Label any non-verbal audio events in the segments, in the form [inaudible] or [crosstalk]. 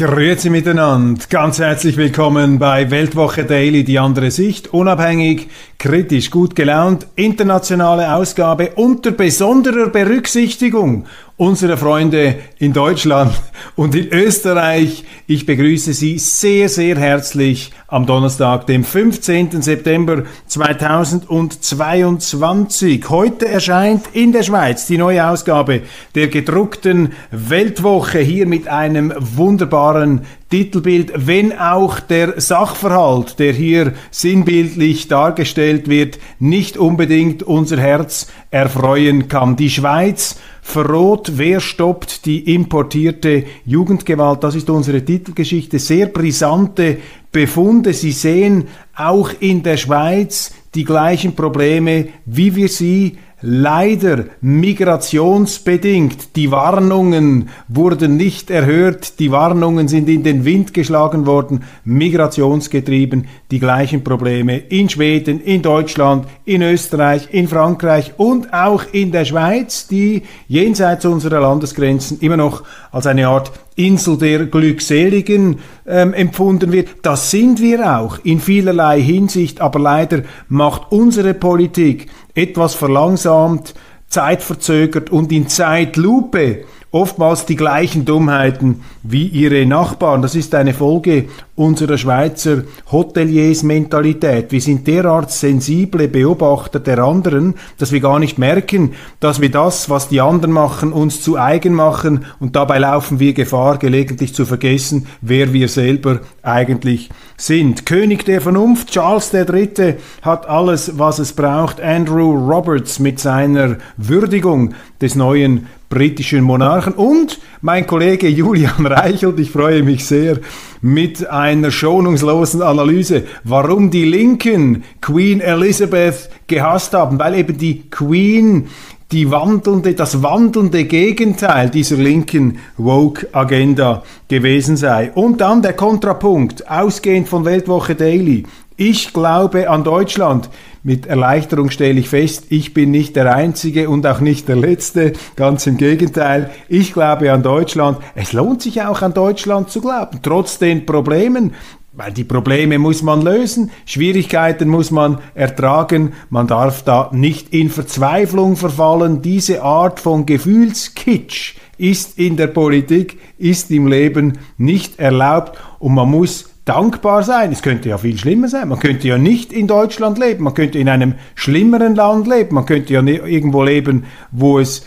Grüezi miteinander, ganz herzlich willkommen bei Weltwoche Daily, die andere Sicht, unabhängig, kritisch, gut gelaunt, internationale Ausgabe unter besonderer Berücksichtigung unsere Freunde in Deutschland und in Österreich. Ich begrüße Sie sehr, sehr herzlich am Donnerstag, dem 15. September 2022. Heute erscheint in der Schweiz die neue Ausgabe der gedruckten Weltwoche hier mit einem wunderbaren Titelbild, wenn auch der Sachverhalt, der hier sinnbildlich dargestellt wird, nicht unbedingt unser Herz erfreuen kann. Die Schweiz verroht, wer stoppt die importierte Jugendgewalt. Das ist unsere Titelgeschichte. Sehr brisante Befunde. Sie sehen auch in der Schweiz die gleichen Probleme, wie wir sie Leider migrationsbedingt. Die Warnungen wurden nicht erhört, die Warnungen sind in den Wind geschlagen worden, migrationsgetrieben, die gleichen Probleme in Schweden, in Deutschland, in Österreich, in Frankreich und auch in der Schweiz, die jenseits unserer Landesgrenzen immer noch als eine Art Insel der Glückseligen ähm, empfunden wird. Das sind wir auch in vielerlei Hinsicht, aber leider macht unsere Politik etwas verlangsamt, zeitverzögert und in Zeitlupe oftmals die gleichen Dummheiten wie ihre Nachbarn. Das ist eine Folge unserer Schweizer Hoteliers-Mentalität. Wir sind derart sensible Beobachter der anderen, dass wir gar nicht merken, dass wir das, was die anderen machen, uns zu eigen machen und dabei laufen wir Gefahr, gelegentlich zu vergessen, wer wir selber eigentlich sind. König der Vernunft, Charles III. hat alles, was es braucht. Andrew Roberts mit seiner Würdigung des neuen britischen Monarchen und mein Kollege Julian Reichelt, ich freue mich sehr, mit einer schonungslosen Analyse, warum die Linken Queen Elizabeth gehasst haben, weil eben die Queen die wandelnde, das wandelnde Gegenteil dieser linken Woke-Agenda gewesen sei. Und dann der Kontrapunkt, ausgehend von Weltwoche Daily. Ich glaube an Deutschland. Mit Erleichterung stelle ich fest, ich bin nicht der Einzige und auch nicht der Letzte. Ganz im Gegenteil. Ich glaube an Deutschland. Es lohnt sich auch an Deutschland zu glauben. Trotz den Problemen. Weil die Probleme muss man lösen, Schwierigkeiten muss man ertragen, man darf da nicht in Verzweiflung verfallen. Diese Art von Gefühlskitsch ist in der Politik, ist im Leben nicht erlaubt und man muss dankbar sein. Es könnte ja viel schlimmer sein. Man könnte ja nicht in Deutschland leben. Man könnte in einem schlimmeren Land leben. Man könnte ja irgendwo leben, wo es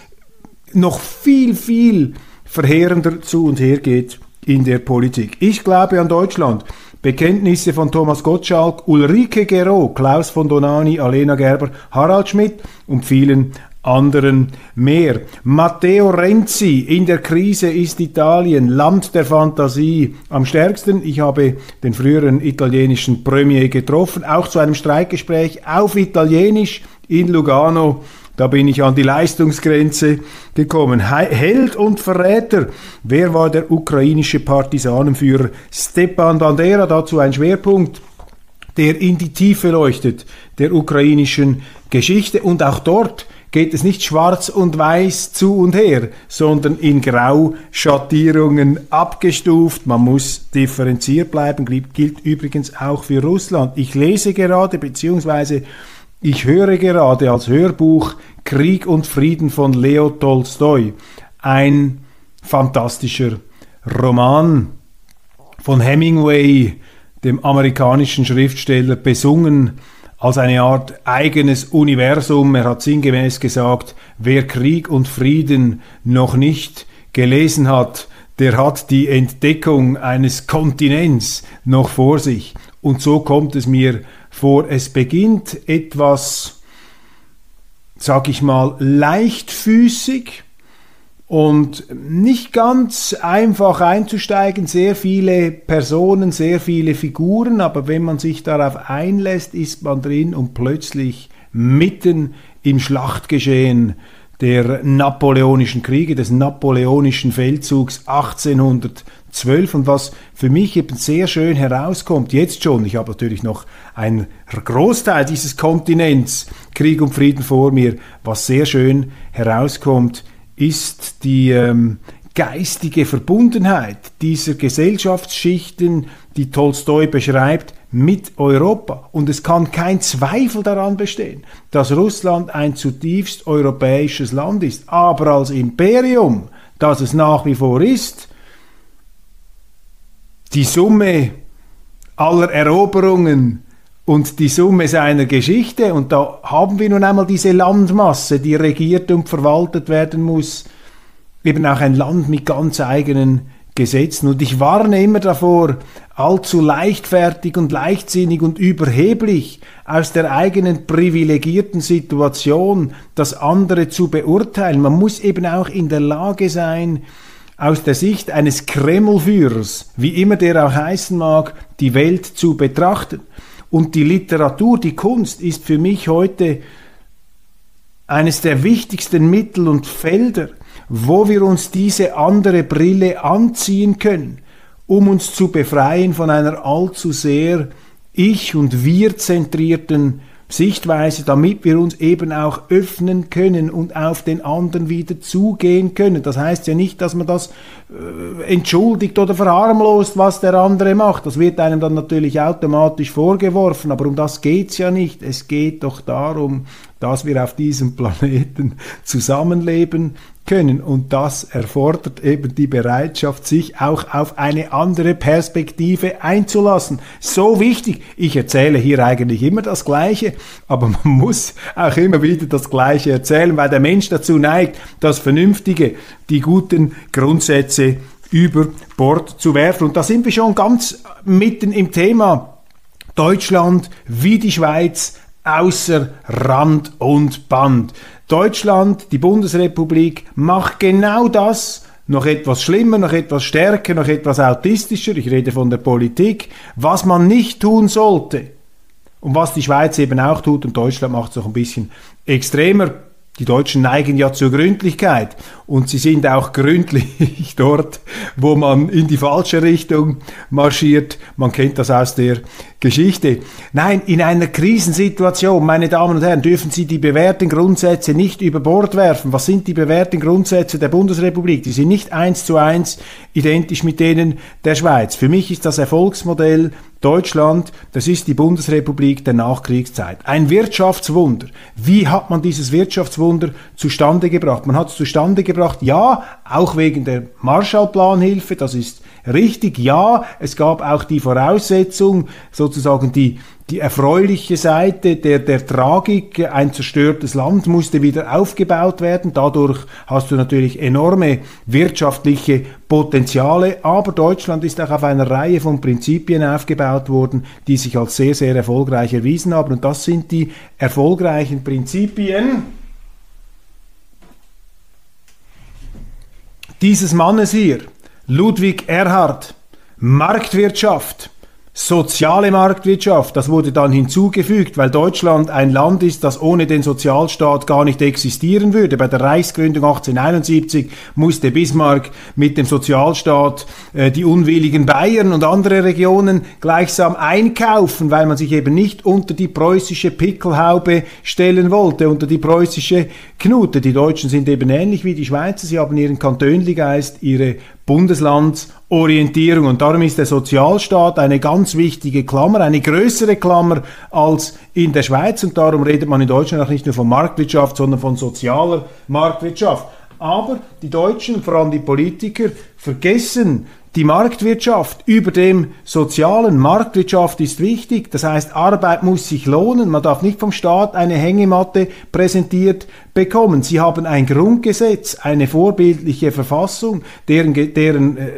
noch viel, viel verheerender zu und her geht in der Politik. Ich glaube an Deutschland. Bekenntnisse von Thomas Gottschalk, Ulrike Gero, Klaus von Donani, Alena Gerber, Harald Schmidt und vielen anderen mehr. Matteo Renzi, in der Krise ist Italien, Land der Fantasie am stärksten. Ich habe den früheren italienischen Premier getroffen, auch zu einem Streikgespräch auf Italienisch in Lugano. Da bin ich an die Leistungsgrenze gekommen. Held und Verräter. Wer war der ukrainische Partisanenführer? Stepan Bandera, dazu ein Schwerpunkt der in die Tiefe leuchtet der ukrainischen Geschichte und auch dort geht es nicht schwarz und weiß zu und her, sondern in Grauschattierungen abgestuft. Man muss differenziert bleiben, gilt übrigens auch für Russland. Ich lese gerade, beziehungsweise ich höre gerade als Hörbuch Krieg und Frieden von Leo Tolstoi. Ein fantastischer Roman von Hemingway, dem amerikanischen Schriftsteller, besungen als eine Art eigenes Universum. Er hat sinngemäß gesagt, wer Krieg und Frieden noch nicht gelesen hat, der hat die Entdeckung eines Kontinents noch vor sich. Und so kommt es mir vor, es beginnt etwas, sag ich mal, leichtfüßig und nicht ganz einfach einzusteigen, sehr viele Personen, sehr viele Figuren, aber wenn man sich darauf einlässt, ist man drin und plötzlich mitten im Schlachtgeschehen der napoleonischen Kriege, des napoleonischen Feldzugs 1812 und was für mich eben sehr schön herauskommt, jetzt schon, ich habe natürlich noch einen Großteil dieses Kontinents Krieg und Frieden vor mir, was sehr schön herauskommt, ist die ähm, geistige Verbundenheit dieser Gesellschaftsschichten, die Tolstoi beschreibt, mit Europa. Und es kann kein Zweifel daran bestehen, dass Russland ein zutiefst europäisches Land ist. Aber als Imperium, das es nach wie vor ist, die Summe aller Eroberungen und die Summe seiner Geschichte. Und da haben wir nun einmal diese Landmasse, die regiert und verwaltet werden muss. Eben auch ein Land mit ganz eigenen Gesetzen. Und ich warne immer davor, allzu leichtfertig und leichtsinnig und überheblich aus der eigenen privilegierten Situation das andere zu beurteilen. Man muss eben auch in der Lage sein, aus der Sicht eines Kremlführers, wie immer der auch heißen mag, die Welt zu betrachten. Und die Literatur, die Kunst ist für mich heute eines der wichtigsten Mittel und Felder, wo wir uns diese andere Brille anziehen können, um uns zu befreien von einer allzu sehr ich- und wir-zentrierten Sichtweise, damit wir uns eben auch öffnen können und auf den anderen wieder zugehen können. Das heißt ja nicht, dass man das äh, entschuldigt oder verharmlost, was der andere macht. Das wird einem dann natürlich automatisch vorgeworfen, aber um das geht's ja nicht. Es geht doch darum, dass wir auf diesem Planeten [laughs] zusammenleben können. Und das erfordert eben die Bereitschaft, sich auch auf eine andere Perspektive einzulassen. So wichtig. Ich erzähle hier eigentlich immer das Gleiche, aber man [laughs] muss auch immer wieder das Gleiche erzählen, weil der Mensch dazu neigt, das Vernünftige, die guten Grundsätze über Bord zu werfen. Und da sind wir schon ganz mitten im Thema. Deutschland wie die Schweiz außer Rand und Band. Deutschland, die Bundesrepublik, macht genau das, noch etwas schlimmer, noch etwas stärker, noch etwas autistischer, ich rede von der Politik, was man nicht tun sollte. Und was die Schweiz eben auch tut und Deutschland macht es noch ein bisschen extremer. Die Deutschen neigen ja zur Gründlichkeit und sie sind auch gründlich [laughs] dort, wo man in die falsche Richtung marschiert. Man kennt das aus der Geschichte. Nein, in einer Krisensituation, meine Damen und Herren, dürfen Sie die bewährten Grundsätze nicht über Bord werfen. Was sind die bewährten Grundsätze der Bundesrepublik? Die sind nicht eins zu eins identisch mit denen der Schweiz. Für mich ist das Erfolgsmodell Deutschland, das ist die Bundesrepublik der Nachkriegszeit. Ein Wirtschaftswunder. Wie hat man dieses Wirtschaftswunder zustande gebracht? Man hat es zustande gebracht, ja, auch wegen der Marshallplanhilfe, das ist richtig, ja, es gab auch die Voraussetzung, sozusagen die die erfreuliche Seite der, der Tragik, ein zerstörtes Land musste wieder aufgebaut werden. Dadurch hast du natürlich enorme wirtschaftliche Potenziale. Aber Deutschland ist auch auf einer Reihe von Prinzipien aufgebaut worden, die sich als sehr, sehr erfolgreich erwiesen haben. Und das sind die erfolgreichen Prinzipien dieses Mannes hier, Ludwig Erhard. Marktwirtschaft Soziale Marktwirtschaft, das wurde dann hinzugefügt, weil Deutschland ein Land ist, das ohne den Sozialstaat gar nicht existieren würde. Bei der Reichsgründung 1871 musste Bismarck mit dem Sozialstaat äh, die unwilligen Bayern und andere Regionen gleichsam einkaufen, weil man sich eben nicht unter die preußische Pickelhaube stellen wollte, unter die preußische Knute. Die Deutschen sind eben ähnlich wie die Schweizer, sie haben ihren Kantönligeist, ihre Bundeslandsorientierung. Und darum ist der Sozialstaat eine ganz wichtige Klammer, eine größere Klammer als in der Schweiz. Und darum redet man in Deutschland auch nicht nur von Marktwirtschaft, sondern von sozialer Marktwirtschaft. Aber die Deutschen, vor allem die Politiker, vergessen die Marktwirtschaft über dem sozialen. Marktwirtschaft ist wichtig, das heißt, Arbeit muss sich lohnen. Man darf nicht vom Staat eine Hängematte präsentiert bekommen. Sie haben ein Grundgesetz, eine vorbildliche Verfassung, deren, deren äh,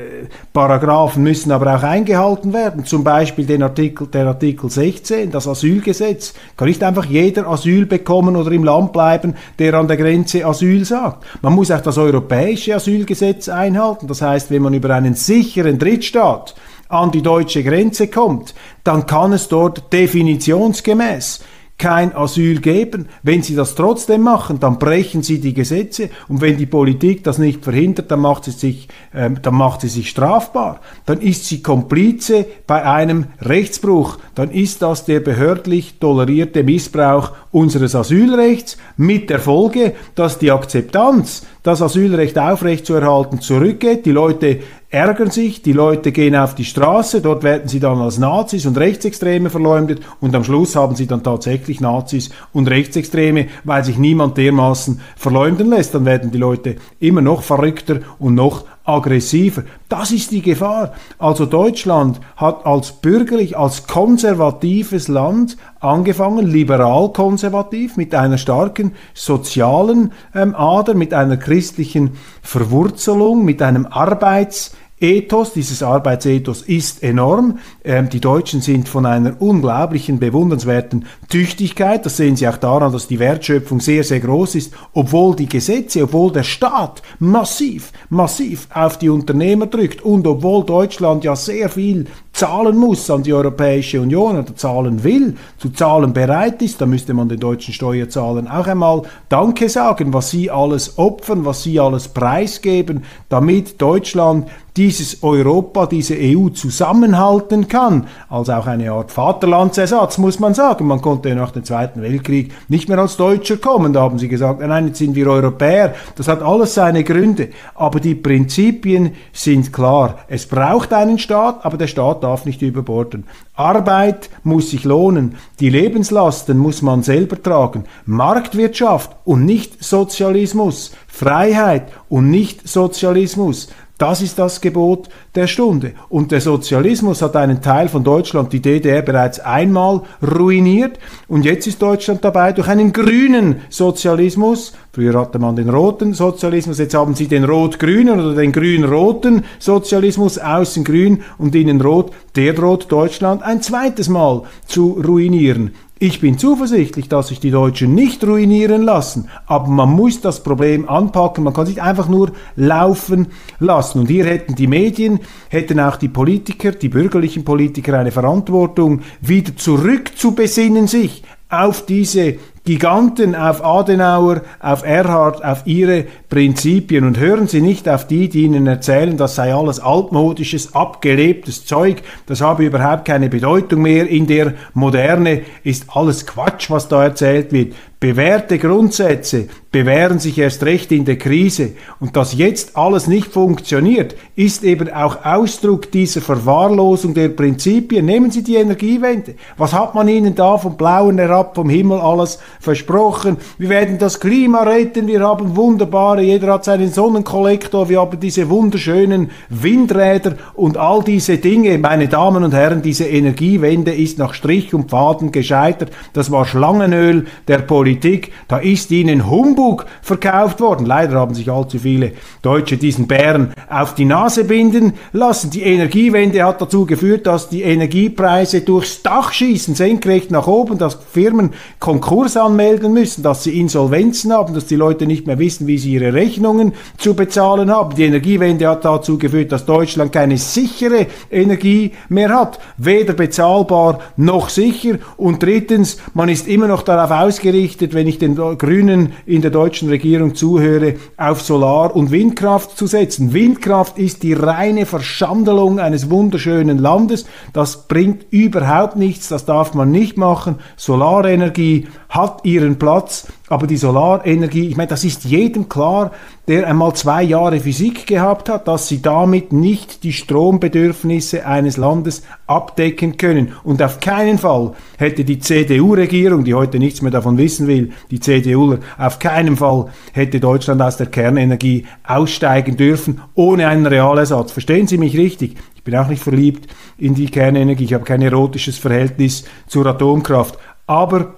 Paragraphen müssen aber auch eingehalten werden. Zum Beispiel den Artikel, der Artikel 16, das Asylgesetz. Kann nicht einfach jeder Asyl bekommen oder im Land bleiben, der an der Grenze Asyl sagt. Man muss auch das europäische Asylgesetz einhalten. Das heißt, wenn man über einen sicheren Drittstaat an die deutsche Grenze kommt, dann kann es dort definitionsgemäß kein Asyl geben. Wenn sie das trotzdem machen, dann brechen sie die Gesetze und wenn die Politik das nicht verhindert, dann macht sie sich, äh, dann macht sie sich strafbar. Dann ist sie Komplize bei einem Rechtsbruch. Dann ist das der behördlich tolerierte Missbrauch unseres Asylrechts mit der Folge, dass die Akzeptanz, das Asylrecht aufrechtzuerhalten, zurückgeht. Die Leute ärgern sich, die Leute gehen auf die Straße, dort werden sie dann als Nazis und Rechtsextreme verleumdet und am Schluss haben sie dann tatsächlich Nazis und Rechtsextreme, weil sich niemand dermaßen verleumden lässt. Dann werden die Leute immer noch verrückter und noch aggressiver. Das ist die Gefahr. Also Deutschland hat als bürgerlich, als konservatives Land angefangen, liberal konservativ, mit einer starken sozialen ähm, Ader, mit einer christlichen Verwurzelung, mit einem Arbeits Ethos, dieses Arbeitsethos ist enorm. Ähm, die Deutschen sind von einer unglaublichen, bewundernswerten Tüchtigkeit. Das sehen Sie auch daran, dass die Wertschöpfung sehr, sehr groß ist, obwohl die Gesetze, obwohl der Staat massiv, massiv auf die Unternehmer drückt und obwohl Deutschland ja sehr viel zahlen muss an die Europäische Union oder zahlen will, zu zahlen bereit ist, da müsste man den deutschen Steuerzahlern auch einmal Danke sagen, was sie alles opfern, was sie alles preisgeben, damit Deutschland dieses Europa, diese EU zusammenhalten kann, als auch eine Art Vaterlandsersatz, muss man sagen. Man konnte nach dem Zweiten Weltkrieg nicht mehr als Deutscher kommen. Da haben sie gesagt, nein, jetzt sind wir Europäer. Das hat alles seine Gründe. Aber die Prinzipien sind klar. Es braucht einen Staat, aber der Staat darf nicht überborden. Arbeit muss sich lohnen, die Lebenslasten muss man selber tragen. Marktwirtschaft und nicht Sozialismus, Freiheit und nicht Sozialismus. Das ist das Gebot der Stunde. Und der Sozialismus hat einen Teil von Deutschland, die DDR, bereits einmal ruiniert. Und jetzt ist Deutschland dabei, durch einen grünen Sozialismus, früher hatte man den roten Sozialismus, jetzt haben sie den rot-grünen oder den grün-roten Sozialismus, außen grün und innen rot, der droht Deutschland ein zweites Mal zu ruinieren. Ich bin zuversichtlich, dass sich die Deutschen nicht ruinieren lassen, aber man muss das Problem anpacken, man kann sich einfach nur laufen lassen. Und hier hätten die Medien, hätten auch die Politiker, die bürgerlichen Politiker eine Verantwortung, wieder zurück zu besinnen sich auf diese Giganten, auf Adenauer, auf Erhard, auf ihre Prinzipien. Und hören Sie nicht auf die, die Ihnen erzählen, das sei alles altmodisches, abgelebtes Zeug, das habe überhaupt keine Bedeutung mehr. In der Moderne, ist alles Quatsch, was da erzählt wird. Bewährte Grundsätze bewähren sich erst recht in der Krise. Und dass jetzt alles nicht funktioniert, ist eben auch Ausdruck dieser Verwahrlosung der Prinzipien. Nehmen Sie die Energiewende. Was hat man Ihnen da vom Blauen herab, vom Himmel alles versprochen? Wir werden das Klima retten, wir haben wunderbare, jeder hat seinen Sonnenkollektor, wir haben diese wunderschönen Windräder und all diese Dinge. Meine Damen und Herren, diese Energiewende ist nach Strich und Faden gescheitert. Das war Schlangenöl der Politik. Politik, da ist ihnen Humbug verkauft worden. Leider haben sich allzu viele Deutsche diesen Bären auf die Nase binden lassen. Die Energiewende hat dazu geführt, dass die Energiepreise durchs Dach schießen, senkrecht nach oben, dass Firmen Konkurs anmelden müssen, dass sie Insolvenzen haben, dass die Leute nicht mehr wissen, wie sie ihre Rechnungen zu bezahlen haben. Die Energiewende hat dazu geführt, dass Deutschland keine sichere Energie mehr hat, weder bezahlbar noch sicher. Und drittens, man ist immer noch darauf ausgerichtet, verpflichtet, wenn ich den Grünen in der deutschen Regierung zuhöre, auf Solar- und Windkraft zu setzen. Windkraft ist die reine Verschandelung eines wunderschönen Landes. Das bringt überhaupt nichts, das darf man nicht machen. Solarenergie hat ihren Platz, aber die Solarenergie, ich meine, das ist jedem klar, der einmal zwei Jahre Physik gehabt hat, dass sie damit nicht die Strombedürfnisse eines Landes abdecken können. Und auf keinen Fall hätte die CDU-Regierung, die heute nichts mehr davon wissen will, die CDU, auf keinen Fall hätte Deutschland aus der Kernenergie aussteigen dürfen, ohne einen Realersatz. Verstehen Sie mich richtig? Ich bin auch nicht verliebt in die Kernenergie, ich habe kein erotisches Verhältnis zur Atomkraft. Aber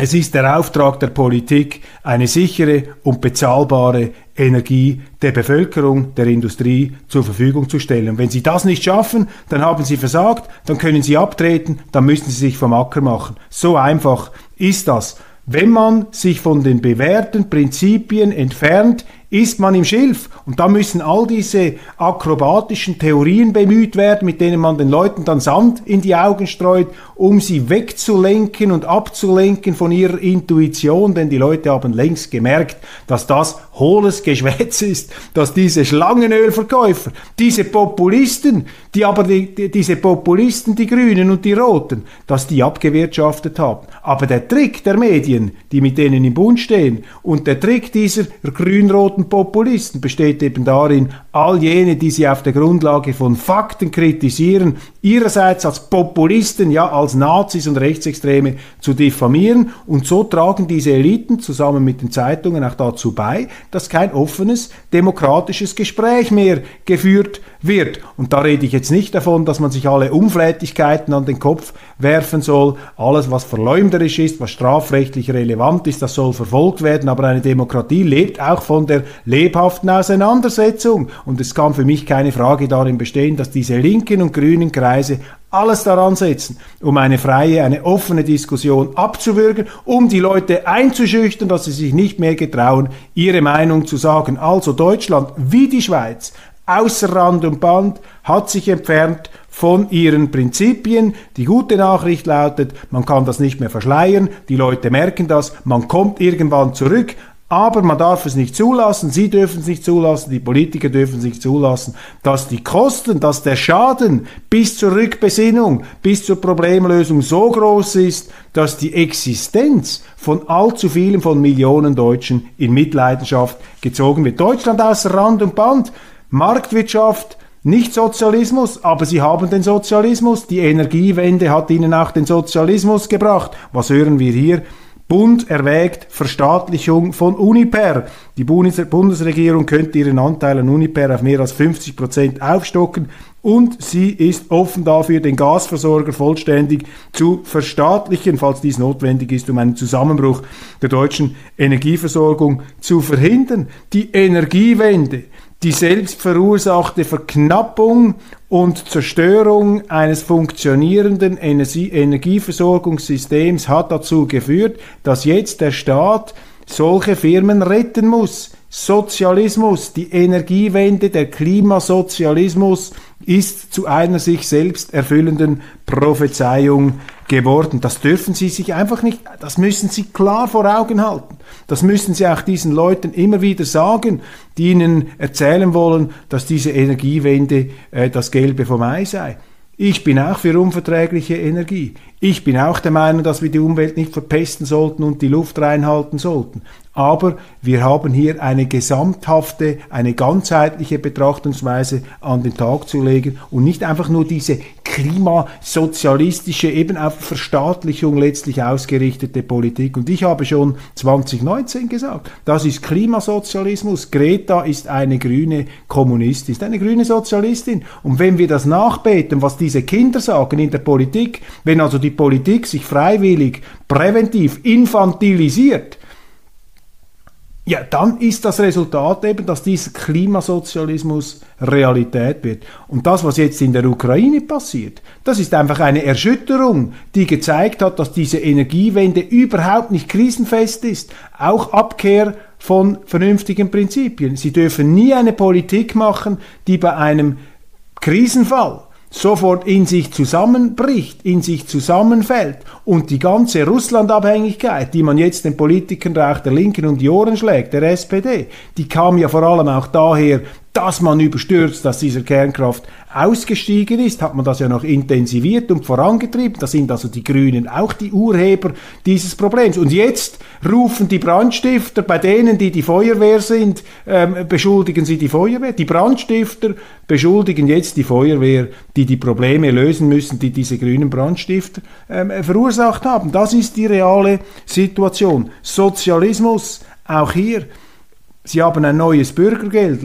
es ist der Auftrag der Politik, eine sichere und bezahlbare Energie der Bevölkerung, der Industrie zur Verfügung zu stellen. Und wenn Sie das nicht schaffen, dann haben Sie versagt, dann können Sie abtreten, dann müssen Sie sich vom Acker machen. So einfach ist das. Wenn man sich von den bewährten Prinzipien entfernt, ist man im Schilf. Und da müssen all diese akrobatischen Theorien bemüht werden, mit denen man den Leuten dann Sand in die Augen streut, um sie wegzulenken und abzulenken von ihrer Intuition, denn die Leute haben längst gemerkt, dass das hohles Geschwätz ist, dass diese Schlangenölverkäufer, diese Populisten, die aber die, die, diese Populisten, die Grünen und die Roten, dass die abgewirtschaftet haben. Aber der Trick der Medien, die mit denen im Bund stehen, und der Trick dieser grün-roten Populisten besteht eben darin, all jene, die sie auf der Grundlage von Fakten kritisieren, ihrerseits als Populisten, ja als Nazis und Rechtsextreme zu diffamieren. Und so tragen diese Eliten zusammen mit den Zeitungen auch dazu bei, dass kein offenes, demokratisches Gespräch mehr geführt wird. Und da rede ich jetzt nicht davon, dass man sich alle Unflätigkeiten an den Kopf werfen soll. Alles, was verleumderisch ist, was strafrechtlich relevant ist, das soll verfolgt werden. Aber eine Demokratie lebt auch von der lebhaften Auseinandersetzung. Und es kann für mich keine Frage darin bestehen, dass diese linken und grünen Kreise alles daran setzen, um eine freie, eine offene Diskussion abzuwürgen, um die Leute einzuschüchtern, dass sie sich nicht mehr getrauen, ihre Meinung zu sagen. Also Deutschland wie die Schweiz außer Rand und Band, hat sich entfernt von ihren Prinzipien. Die gute Nachricht lautet, man kann das nicht mehr verschleiern, die Leute merken das, man kommt irgendwann zurück, aber man darf es nicht zulassen, Sie dürfen es nicht zulassen, die Politiker dürfen es nicht zulassen, dass die Kosten, dass der Schaden bis zur Rückbesinnung, bis zur Problemlösung so groß ist, dass die Existenz von allzu vielen von Millionen Deutschen in Mitleidenschaft gezogen wird. Deutschland außer Rand und Band Marktwirtschaft, nicht Sozialismus, aber sie haben den Sozialismus. Die Energiewende hat ihnen auch den Sozialismus gebracht. Was hören wir hier? Bund erwägt Verstaatlichung von Uniper. Die Bundesregierung könnte ihren Anteil an Uniper auf mehr als 50 Prozent aufstocken und sie ist offen dafür, den Gasversorger vollständig zu verstaatlichen, falls dies notwendig ist, um einen Zusammenbruch der deutschen Energieversorgung zu verhindern. Die Energiewende die selbstverursachte Verknappung und Zerstörung eines funktionierenden Energie Energieversorgungssystems hat dazu geführt, dass jetzt der Staat solche Firmen retten muss. Sozialismus, die Energiewende, der Klimasozialismus ist zu einer sich selbst erfüllenden Prophezeiung geworden. Das dürfen Sie sich einfach nicht, das müssen Sie klar vor Augen halten. Das müssen Sie auch diesen Leuten immer wieder sagen, die Ihnen erzählen wollen, dass diese Energiewende äh, das Gelbe vom Ei sei. Ich bin auch für unverträgliche Energie. Ich bin auch der Meinung, dass wir die Umwelt nicht verpesten sollten und die Luft reinhalten sollten. Aber wir haben hier eine gesamthafte, eine ganzheitliche Betrachtungsweise an den Tag zu legen und nicht einfach nur diese klimasozialistische, eben auf Verstaatlichung letztlich ausgerichtete Politik. Und ich habe schon 2019 gesagt, das ist Klimasozialismus. Greta ist eine grüne Kommunistin, ist eine grüne Sozialistin. Und wenn wir das nachbeten, was diese Kinder sagen in der Politik, wenn also die Politik sich freiwillig, präventiv infantilisiert, ja, dann ist das Resultat eben, dass dieser Klimasozialismus Realität wird. Und das, was jetzt in der Ukraine passiert, das ist einfach eine Erschütterung, die gezeigt hat, dass diese Energiewende überhaupt nicht krisenfest ist. Auch Abkehr von vernünftigen Prinzipien. Sie dürfen nie eine Politik machen, die bei einem Krisenfall sofort in sich zusammenbricht, in sich zusammenfällt. Und die ganze Russlandabhängigkeit, die man jetzt den Politikern auch der Linken um die Ohren schlägt, der SPD, die kam ja vor allem auch daher, dass man überstürzt, dass dieser Kernkraft ausgestiegen ist, hat man das ja noch intensiviert und vorangetrieben. Da sind also die Grünen auch die Urheber dieses Problems. Und jetzt rufen die Brandstifter, bei denen, die die Feuerwehr sind, ähm, beschuldigen sie die Feuerwehr. Die Brandstifter beschuldigen jetzt die Feuerwehr, die die Probleme lösen müssen, die diese grünen Brandstifter ähm, verursacht haben. Das ist die reale Situation. Sozialismus, auch hier. Sie haben ein neues Bürgergeld.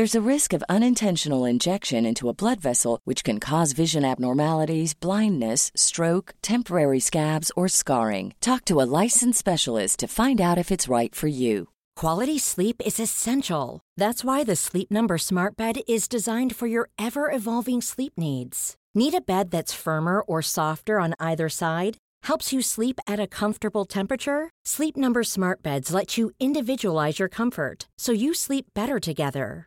There's a risk of unintentional injection into a blood vessel, which can cause vision abnormalities, blindness, stroke, temporary scabs, or scarring. Talk to a licensed specialist to find out if it's right for you. Quality sleep is essential. That's why the Sleep Number Smart Bed is designed for your ever evolving sleep needs. Need a bed that's firmer or softer on either side? Helps you sleep at a comfortable temperature? Sleep Number Smart Beds let you individualize your comfort so you sleep better together.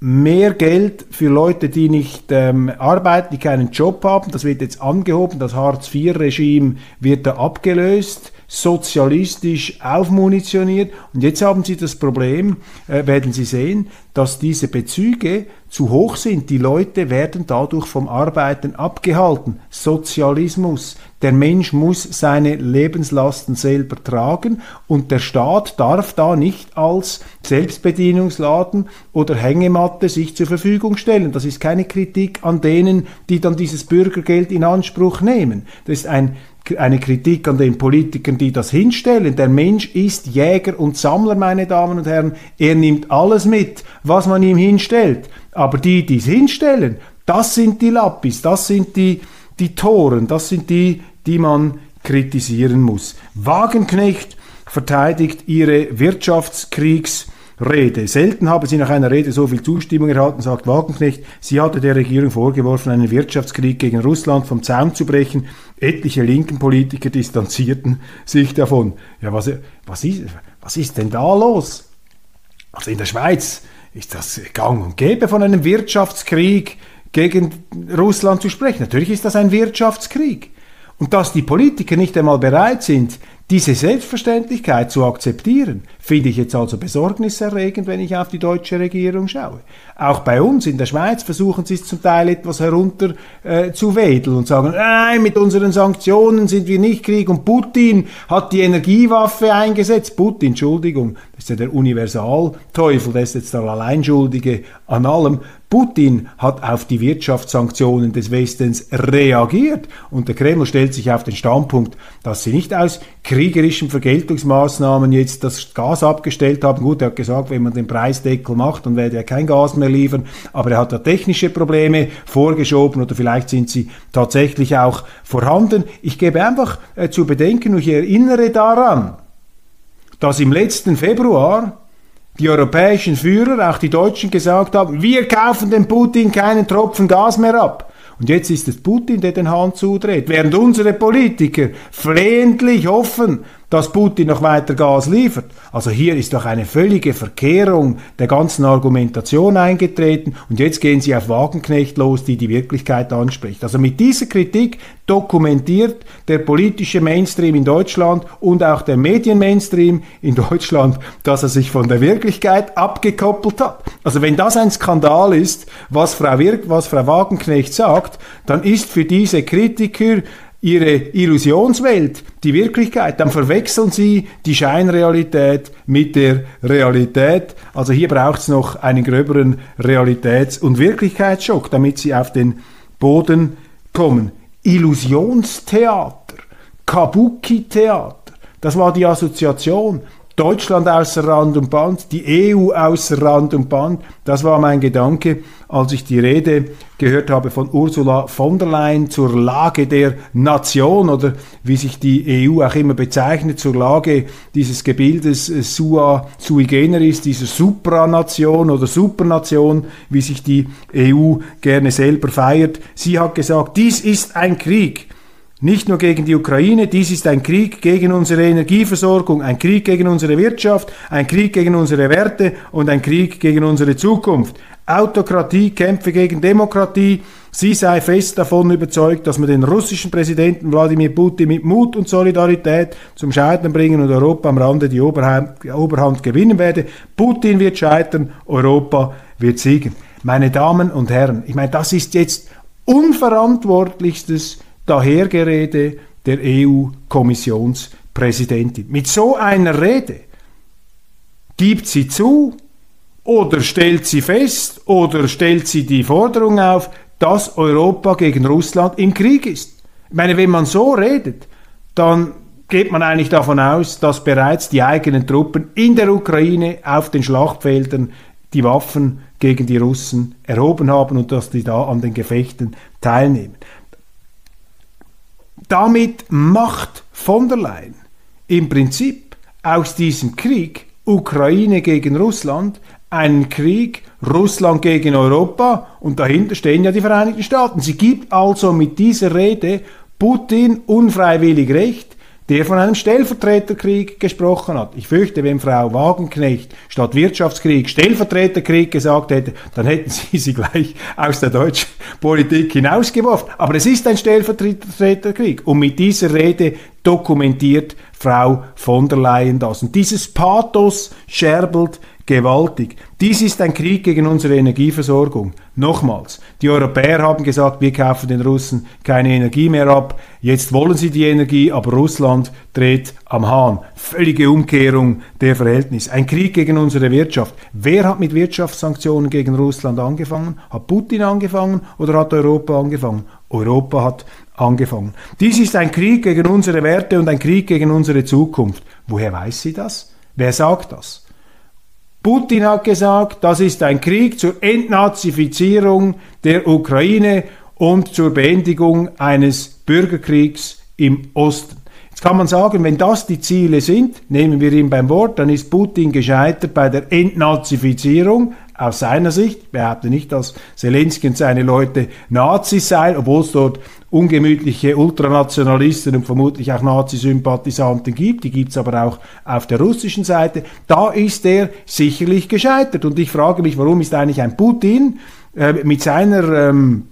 mehr Geld für Leute, die nicht ähm, arbeiten, die keinen Job haben. Das wird jetzt angehoben. Das Hartz-IV-Regime wird da abgelöst, sozialistisch aufmunitioniert. Und jetzt haben Sie das Problem, äh, werden Sie sehen, dass diese Bezüge zu hoch sind. Die Leute werden dadurch vom Arbeiten abgehalten. Sozialismus. Der Mensch muss seine Lebenslasten selber tragen und der Staat darf da nicht als Selbstbedienungsladen oder Hängematte sich zur Verfügung stellen. Das ist keine Kritik an denen, die dann dieses Bürgergeld in Anspruch nehmen. Das ist ein eine Kritik an den Politikern, die das hinstellen. Der Mensch ist Jäger und Sammler, meine Damen und Herren. Er nimmt alles mit, was man ihm hinstellt. Aber die, die es hinstellen, das sind die Lappis, das sind die, die Toren, das sind die, die man kritisieren muss. Wagenknecht verteidigt ihre Wirtschaftskriegsrede. Selten habe sie nach einer Rede so viel Zustimmung erhalten, sagt Wagenknecht. Sie hatte der Regierung vorgeworfen, einen Wirtschaftskrieg gegen Russland vom Zaun zu brechen. Etliche linken Politiker distanzierten sich davon. Ja, was, was, ist, was ist denn da los? Also in der Schweiz ist das gang und gäbe von einem Wirtschaftskrieg gegen Russland zu sprechen. Natürlich ist das ein Wirtschaftskrieg. Und dass die Politiker nicht einmal bereit sind, diese Selbstverständlichkeit zu akzeptieren, finde ich jetzt also besorgniserregend, wenn ich auf die deutsche Regierung schaue. Auch bei uns in der Schweiz versuchen sie es zum Teil etwas herunter äh, zu wedeln und sagen, nein, mit unseren Sanktionen sind wir nicht Krieg und Putin hat die Energiewaffe eingesetzt. Putin, Entschuldigung, das ist ja der Universalteufel, der ist jetzt der Alleinschuldige an allem. Putin hat auf die Wirtschaftssanktionen des Westens reagiert und der Kreml stellt sich auf den Standpunkt, dass sie nicht aus kriegerischen Vergeltungsmaßnahmen jetzt das Gas abgestellt haben. Gut, er hat gesagt, wenn man den Preisdeckel macht, dann werde er kein Gas mehr liefern, aber er hat da technische Probleme vorgeschoben oder vielleicht sind sie tatsächlich auch vorhanden. Ich gebe einfach äh, zu bedenken und ich erinnere daran, dass im letzten Februar die europäischen Führer, auch die Deutschen, gesagt haben, wir kaufen dem Putin keinen Tropfen Gas mehr ab. Und jetzt ist es Putin, der den Hahn zudreht, während unsere Politiker flehentlich hoffen, dass Putin noch weiter Gas liefert. Also hier ist doch eine völlige Verkehrung der ganzen Argumentation eingetreten und jetzt gehen sie auf Wagenknecht los, die die Wirklichkeit anspricht. Also mit dieser Kritik dokumentiert der politische Mainstream in Deutschland und auch der Medienmainstream in Deutschland, dass er sich von der Wirklichkeit abgekoppelt hat. Also wenn das ein Skandal ist, was Frau, Wirk was Frau Wagenknecht sagt, dann ist für diese Kritiker ihre Illusionswelt, die Wirklichkeit, dann verwechseln sie die Scheinrealität mit der Realität. Also hier braucht es noch einen gröberen Realitäts- und Wirklichkeitsschock, damit sie auf den Boden kommen. Illusionstheater, Kabuki-Theater, das war die Assoziation. Deutschland außer Rand und Band, die EU außer Rand und Band. Das war mein Gedanke, als ich die Rede gehört habe von Ursula von der Leyen zur Lage der Nation oder wie sich die EU auch immer bezeichnet, zur Lage dieses Gebildes äh, sua, sui generis, dieser Supranation oder Supernation, wie sich die EU gerne selber feiert. Sie hat gesagt, dies ist ein Krieg nicht nur gegen die Ukraine, dies ist ein Krieg gegen unsere Energieversorgung, ein Krieg gegen unsere Wirtschaft, ein Krieg gegen unsere Werte und ein Krieg gegen unsere Zukunft. Autokratie kämpfe gegen Demokratie. Sie sei fest davon überzeugt, dass man den russischen Präsidenten Wladimir Putin mit Mut und Solidarität zum Scheitern bringen und Europa am Rande die Oberhand, Oberhand gewinnen werde. Putin wird scheitern, Europa wird siegen. Meine Damen und Herren, ich meine, das ist jetzt unverantwortlichstes Dahergerede der EU-Kommissionspräsidentin. Mit so einer Rede gibt sie zu oder stellt sie fest oder stellt sie die Forderung auf, dass Europa gegen Russland im Krieg ist. Ich meine, wenn man so redet, dann geht man eigentlich davon aus, dass bereits die eigenen Truppen in der Ukraine auf den Schlachtfeldern die Waffen gegen die Russen erhoben haben und dass die da an den Gefechten teilnehmen. Damit macht von der Leyen im Prinzip aus diesem Krieg Ukraine gegen Russland einen Krieg Russland gegen Europa und dahinter stehen ja die Vereinigten Staaten. Sie gibt also mit dieser Rede Putin unfreiwillig recht, der von einem Stellvertreterkrieg gesprochen hat. Ich fürchte, wenn Frau Wagenknecht statt Wirtschaftskrieg Stellvertreterkrieg gesagt hätte, dann hätten [laughs] sie sie gleich aus der deutschen Politik hinausgeworfen. Aber es ist ein Stellvertreterkrieg. Und mit dieser Rede dokumentiert Frau von der Leyen das. Und dieses Pathos scherbelt gewaltig. Dies ist ein Krieg gegen unsere Energieversorgung. Nochmals, die Europäer haben gesagt, wir kaufen den Russen keine Energie mehr ab. Jetzt wollen sie die Energie, aber Russland dreht am Hahn. Völlige Umkehrung der Verhältnisse. Ein Krieg gegen unsere Wirtschaft. Wer hat mit Wirtschaftssanktionen gegen Russland angefangen? Hat Putin angefangen oder hat Europa angefangen? Europa hat angefangen. Dies ist ein Krieg gegen unsere Werte und ein Krieg gegen unsere Zukunft. Woher weiß sie das? Wer sagt das? Putin hat gesagt, das ist ein Krieg zur Entnazifizierung der Ukraine und zur Beendigung eines Bürgerkriegs im Osten. Jetzt kann man sagen, wenn das die Ziele sind, nehmen wir ihn beim Wort, dann ist Putin gescheitert bei der Entnazifizierung aus seiner Sicht. Ich behaupte nicht, dass Zelensky und seine Leute Nazis seien, obwohl es dort ungemütliche Ultranationalisten und vermutlich auch Nazi-Sympathisanten gibt, die gibt es aber auch auf der russischen Seite, da ist er sicherlich gescheitert. Und ich frage mich, warum ist eigentlich ein Putin äh, mit seiner ähm,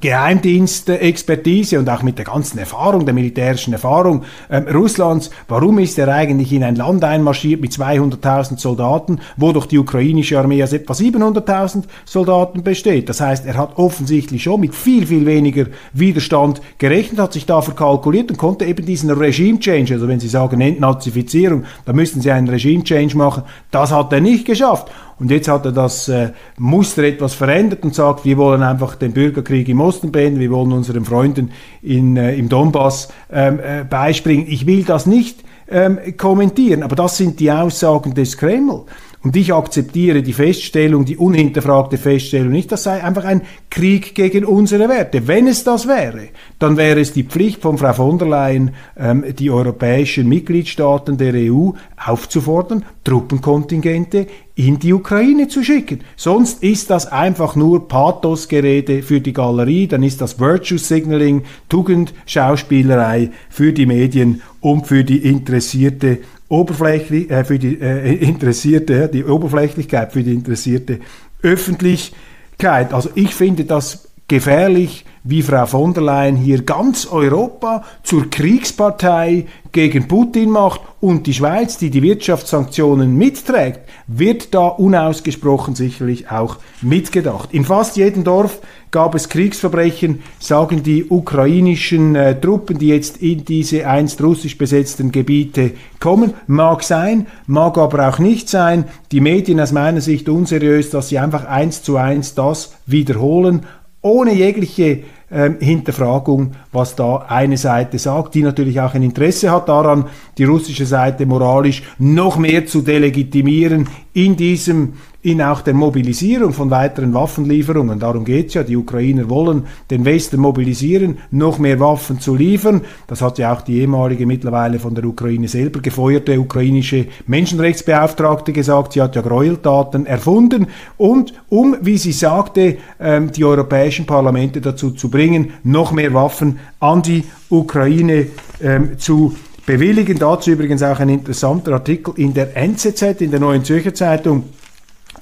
Geheimdienstexpertise und auch mit der ganzen Erfahrung, der militärischen Erfahrung ähm, Russlands, warum ist er eigentlich in ein Land einmarschiert mit 200.000 Soldaten, wo doch die ukrainische Armee aus etwa 700.000 Soldaten besteht. Das heißt, er hat offensichtlich schon mit viel, viel weniger Widerstand gerechnet, hat sich da verkalkuliert und konnte eben diesen Regime-Change, also wenn Sie sagen Entnazifizierung, da müssten Sie einen Regime-Change machen, das hat er nicht geschafft. Und jetzt hat er das äh, Muster etwas verändert und sagt, wir wollen einfach den Bürgerkrieg im Osten beenden, wir wollen unseren Freunden in, äh, im Donbass ähm, äh, beispringen. Ich will das nicht ähm, kommentieren, aber das sind die Aussagen des Kreml. Und ich akzeptiere die Feststellung, die unhinterfragte Feststellung nicht, das sei einfach ein Krieg gegen unsere Werte. Wenn es das wäre, dann wäre es die Pflicht von Frau von der Leyen, ähm, die europäischen Mitgliedstaaten der EU aufzufordern, Truppenkontingente in die Ukraine zu schicken. Sonst ist das einfach nur Pathosgerede für die Galerie, dann ist das Virtue Signaling, Tugendschauspielerei für die Medien und für die interessierte Oberflächlich, äh, für die äh, interessierte, die Oberflächlichkeit, für die interessierte Öffentlichkeit. Also ich finde das gefährlich, wie Frau von der Leyen hier ganz Europa zur Kriegspartei gegen Putin macht und die Schweiz, die die Wirtschaftssanktionen mitträgt, wird da unausgesprochen sicherlich auch mitgedacht. In fast jedem Dorf gab es Kriegsverbrechen, sagen die ukrainischen äh, Truppen, die jetzt in diese einst russisch besetzten Gebiete kommen. Mag sein, mag aber auch nicht sein. Die Medien aus meiner Sicht unseriös, dass sie einfach eins zu eins das wiederholen ohne jegliche ähm, Hinterfragung, was da eine Seite sagt, die natürlich auch ein Interesse hat daran, die russische Seite moralisch noch mehr zu delegitimieren in diesem in auch der Mobilisierung von weiteren Waffenlieferungen. Darum geht's ja. Die Ukrainer wollen den Westen mobilisieren, noch mehr Waffen zu liefern. Das hat ja auch die ehemalige, mittlerweile von der Ukraine selber gefeuerte ukrainische Menschenrechtsbeauftragte gesagt. Sie hat ja Gräueltaten erfunden. Und um, wie sie sagte, ähm, die europäischen Parlamente dazu zu bringen, noch mehr Waffen an die Ukraine ähm, zu bewilligen. Dazu übrigens auch ein interessanter Artikel in der NZZ, in der Neuen Zürcher Zeitung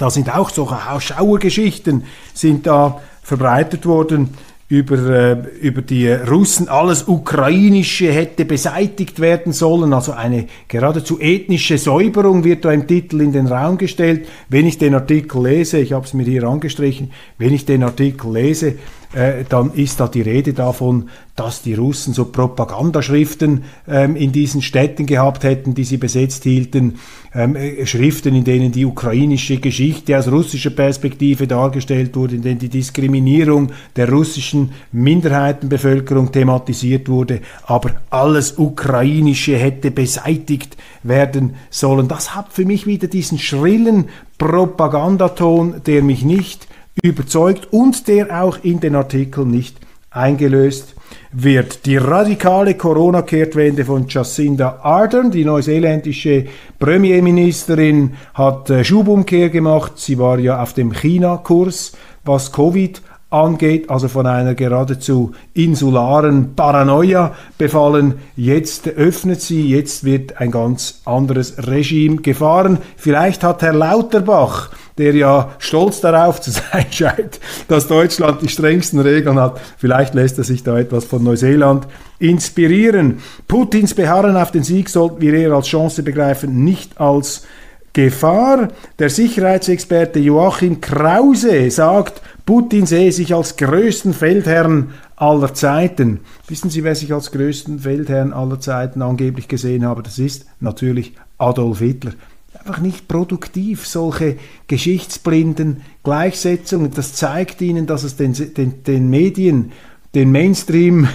da sind auch so Schauergeschichten sind da verbreitet worden über, äh, über die Russen. Alles Ukrainische hätte beseitigt werden sollen. Also eine geradezu ethnische Säuberung wird da im Titel in den Raum gestellt. Wenn ich den Artikel lese, ich habe es mir hier angestrichen, wenn ich den Artikel lese, äh, dann ist da die Rede davon, dass die Russen so Propagandaschriften ähm, in diesen Städten gehabt hätten, die sie besetzt hielten, ähm, äh, Schriften, in denen die ukrainische Geschichte aus russischer Perspektive dargestellt wurde, in denen die Diskriminierung der russischen Minderheitenbevölkerung thematisiert wurde, aber alles Ukrainische hätte beseitigt werden sollen. Das hat für mich wieder diesen schrillen Propagandaton, der mich nicht überzeugt und der auch in den Artikeln nicht eingelöst wird. Die radikale Corona-Kehrtwende von Jacinda Ardern, die neuseeländische Premierministerin, hat äh, Schubumkehr gemacht. Sie war ja auf dem China-Kurs, was Covid angeht, also von einer geradezu insularen Paranoia befallen. Jetzt öffnet sie, jetzt wird ein ganz anderes Regime gefahren. Vielleicht hat Herr Lauterbach der ja stolz darauf zu [laughs] sein scheint, dass Deutschland die strengsten Regeln hat. Vielleicht lässt er sich da etwas von Neuseeland inspirieren. Putins Beharren auf den Sieg sollten wir eher als Chance begreifen, nicht als Gefahr. Der Sicherheitsexperte Joachim Krause sagt, Putin sehe sich als größten Feldherrn aller Zeiten. Wissen Sie, wer sich als größten Feldherrn aller Zeiten angeblich gesehen habe? Das ist natürlich Adolf Hitler einfach nicht produktiv, solche geschichtsblinden Gleichsetzungen. Das zeigt ihnen, dass es den, den, den Medien, den Mainstream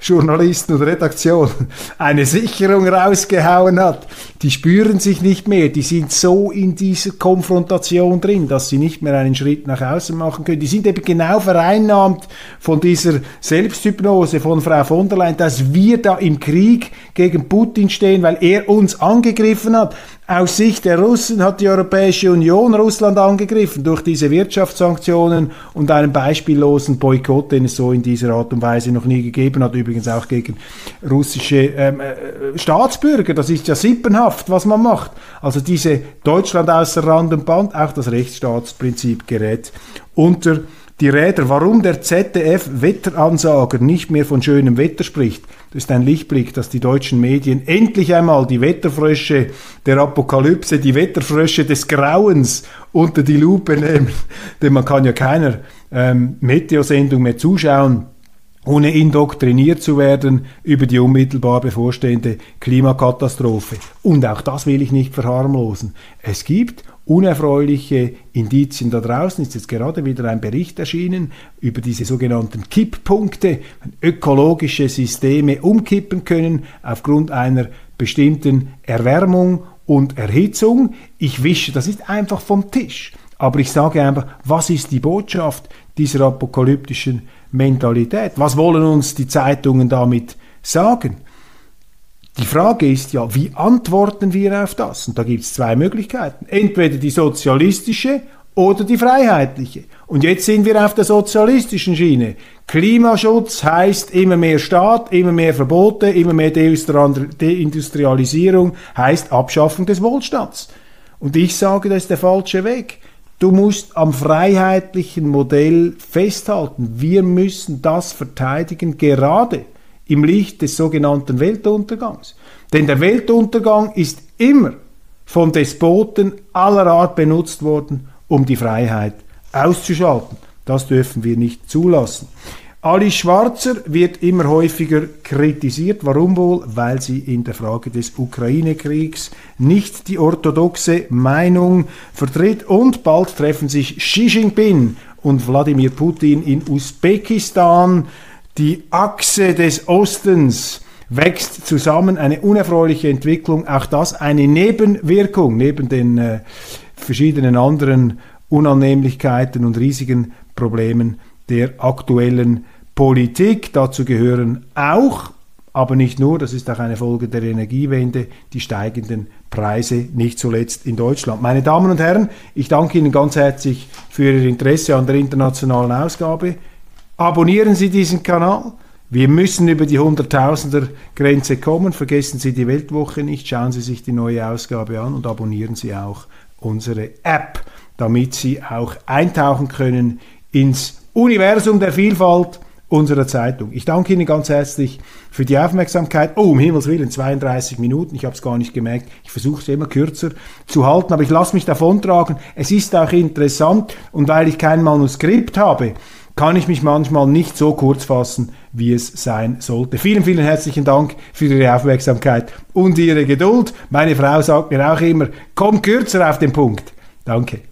Journalisten und Redaktionen eine Sicherung rausgehauen hat. Die spüren sich nicht mehr, die sind so in dieser Konfrontation drin, dass sie nicht mehr einen Schritt nach außen machen können. Die sind eben genau vereinnahmt von dieser Selbsthypnose von Frau von der Leyen, dass wir da im Krieg gegen Putin stehen, weil er uns angegriffen hat. Aus Sicht der Russen hat die Europäische Union Russland angegriffen durch diese Wirtschaftssanktionen und einen beispiellosen Boykott, den es so in dieser Art und Weise noch nie gegeben hat, übrigens auch gegen russische ähm, äh, Staatsbürger. Das ist ja sippenhaft, was man macht. Also diese Deutschland außer Rand und Band, auch das Rechtsstaatsprinzip gerät unter die Räder. Warum der ZDF-Wetteransager nicht mehr von schönem Wetter spricht, das ist ein Lichtblick, dass die deutschen Medien endlich einmal die Wetterfrösche der Apokalypse, die Wetterfrösche des Grauens unter die Lupe nehmen. [laughs] Denn man kann ja keiner ähm, Meteosendung mehr zuschauen ohne indoktriniert zu werden über die unmittelbar bevorstehende Klimakatastrophe. Und auch das will ich nicht verharmlosen. Es gibt unerfreuliche Indizien da draußen ist jetzt gerade wieder ein Bericht erschienen über diese sogenannten Kipppunkte, wenn ökologische Systeme umkippen können aufgrund einer bestimmten Erwärmung und Erhitzung. Ich wische, das ist einfach vom Tisch. Aber ich sage einfach, was ist die Botschaft dieser apokalyptischen Mentalität? Was wollen uns die Zeitungen damit sagen? Die Frage ist ja, wie antworten wir auf das? Und da gibt es zwei Möglichkeiten. Entweder die sozialistische oder die freiheitliche. Und jetzt sind wir auf der sozialistischen Schiene. Klimaschutz heißt immer mehr Staat, immer mehr Verbote, immer mehr Deindustrialisierung, heißt Abschaffung des Wohlstands. Und ich sage, das ist der falsche Weg. Du musst am freiheitlichen Modell festhalten. Wir müssen das verteidigen, gerade im Licht des sogenannten Weltuntergangs. Denn der Weltuntergang ist immer von Despoten aller Art benutzt worden, um die Freiheit auszuschalten. Das dürfen wir nicht zulassen. Alice Schwarzer wird immer häufiger kritisiert. Warum wohl? Weil sie in der Frage des Ukraine-Kriegs nicht die orthodoxe Meinung vertritt. Und bald treffen sich Xi Jinping und Wladimir Putin in Usbekistan. Die Achse des Ostens wächst zusammen. Eine unerfreuliche Entwicklung. Auch das eine Nebenwirkung neben den äh, verschiedenen anderen Unannehmlichkeiten und riesigen Problemen der aktuellen Politik. Dazu gehören auch, aber nicht nur, das ist auch eine Folge der Energiewende, die steigenden Preise, nicht zuletzt in Deutschland. Meine Damen und Herren, ich danke Ihnen ganz herzlich für Ihr Interesse an der internationalen Ausgabe. Abonnieren Sie diesen Kanal. Wir müssen über die Hunderttausender-Grenze kommen. Vergessen Sie die Weltwoche nicht. Schauen Sie sich die neue Ausgabe an und abonnieren Sie auch unsere App, damit Sie auch eintauchen können ins Universum der Vielfalt unserer Zeitung. Ich danke Ihnen ganz herzlich für die Aufmerksamkeit. Oh, um Himmels Willen, 32 Minuten, ich habe es gar nicht gemerkt. Ich versuche es immer kürzer zu halten, aber ich lasse mich davontragen. Es ist auch interessant und weil ich kein Manuskript habe, kann ich mich manchmal nicht so kurz fassen, wie es sein sollte. Vielen, vielen herzlichen Dank für Ihre Aufmerksamkeit und Ihre Geduld. Meine Frau sagt mir auch immer, komm kürzer auf den Punkt. Danke.